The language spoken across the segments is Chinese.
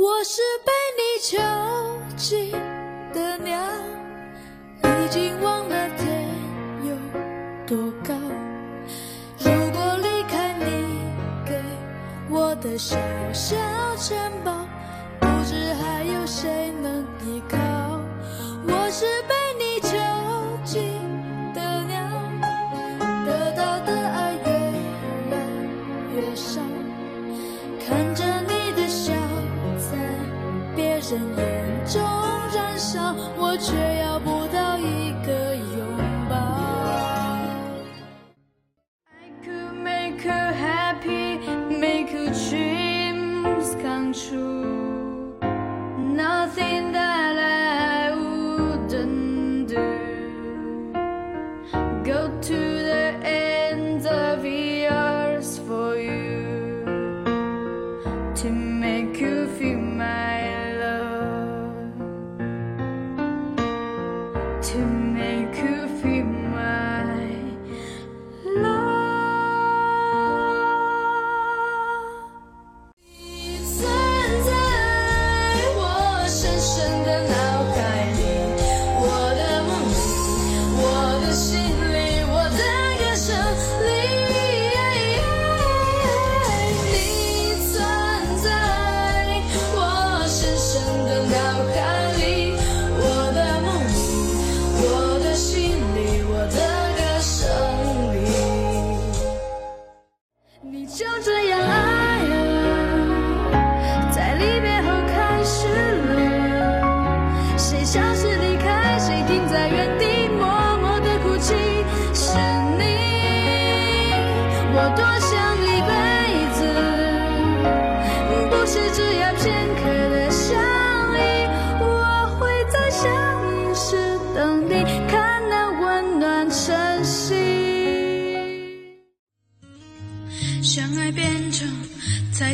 我是被你囚禁的鸟，已经忘了天有多高。如果离开你给我的小小城堡，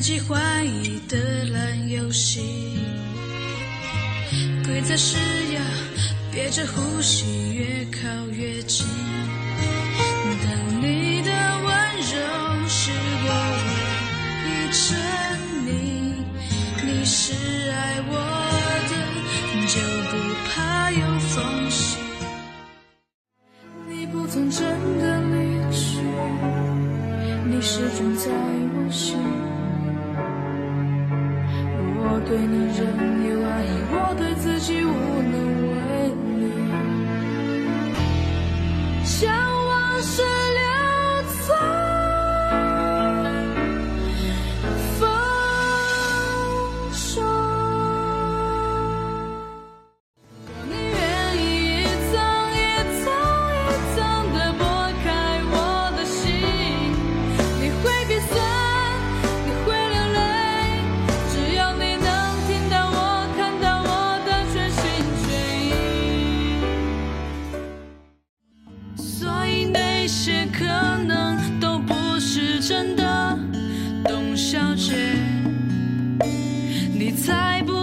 猜忌怀疑的烂游戏，规则是要憋着呼吸，越靠越近。当你的温柔是我唯一沉溺，你是爱我的，就不怕有缝隙。你不曾真的离去，你始终在我心。对你仍有爱意，我对自己无能为力。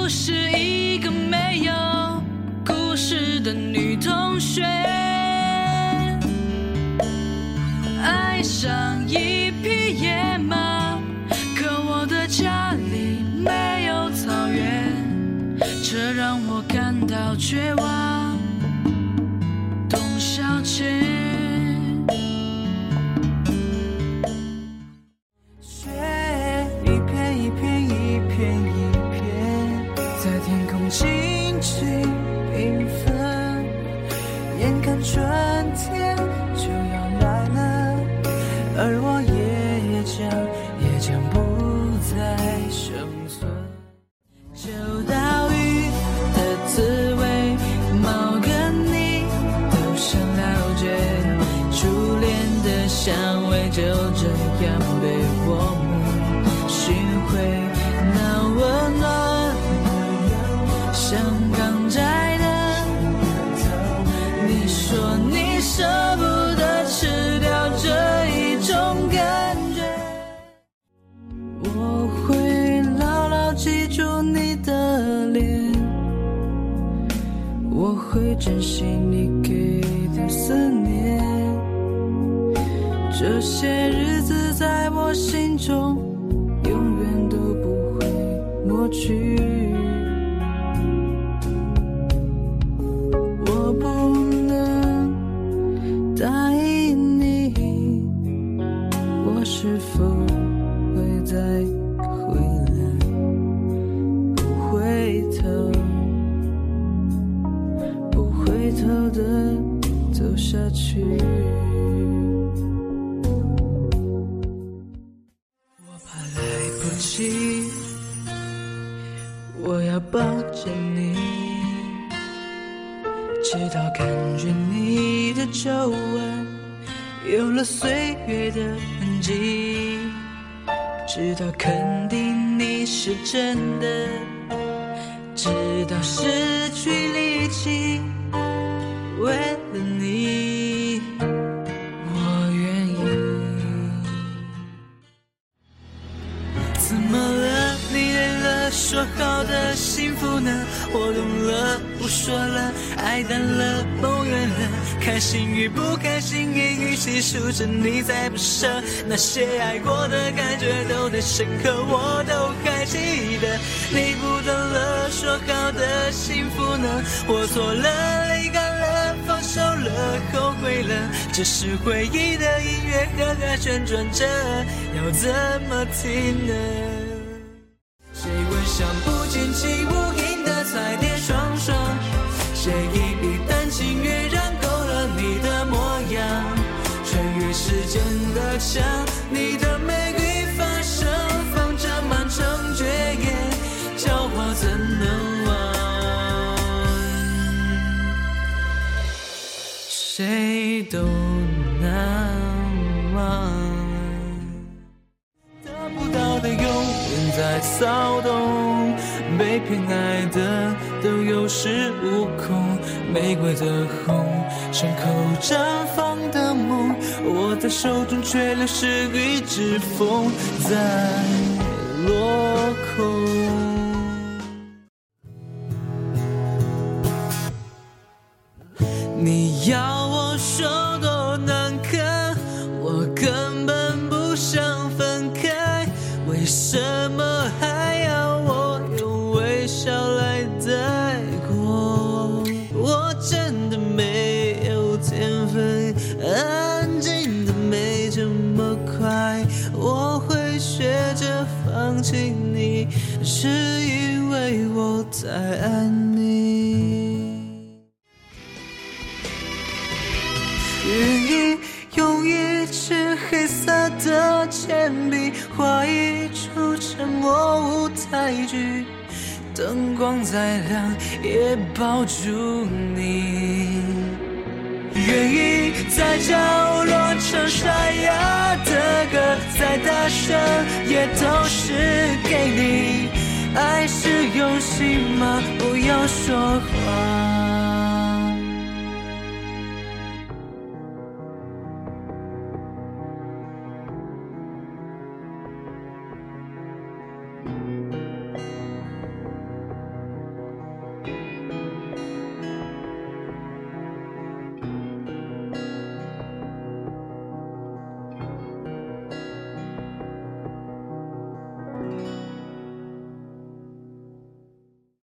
不是一个没有故事的女同学。爱上一匹野马，可我的家里没有草原，这让我感到绝望。天就要来了，而我也将也将不再生存。秋刀鱼的滋味，猫跟你都想了解，初恋的香味就这样被我们寻回，那温暖像珍惜你给的思念。这些日子在我心中永远都不会抹去。去。我怕来不及，我要抱着你，直到感觉你的皱纹有了岁月的痕迹，直到肯定你是真的，直到失去说了，爱淡了，梦远了，开心与不开心，言语细数着你在不舍，那些爱过的感觉都太深刻，我都还记得。你不等了，说好的幸福呢？我错了，泪干了，放手了，后悔了，只是回忆的音乐和歌旋转着，要怎么停呢？谁会像不见起无谁都难忘。得不到的永远在骚动，被偏爱的都有恃无恐。玫瑰的红，伤口绽放的梦，握在手中却流失于指缝，在落空。你要我说多难堪，我根本不想分开，为什么还要我用微笑来带过？我真的没有天分，安静的没这么快，我会学着放弃你，是因为我太爱你。黑色的铅笔画一出沉默舞台剧，灯光再亮也抱住你。愿意在角落唱沙哑的歌，再大声也都是给你。爱是用心吗？不要说谎。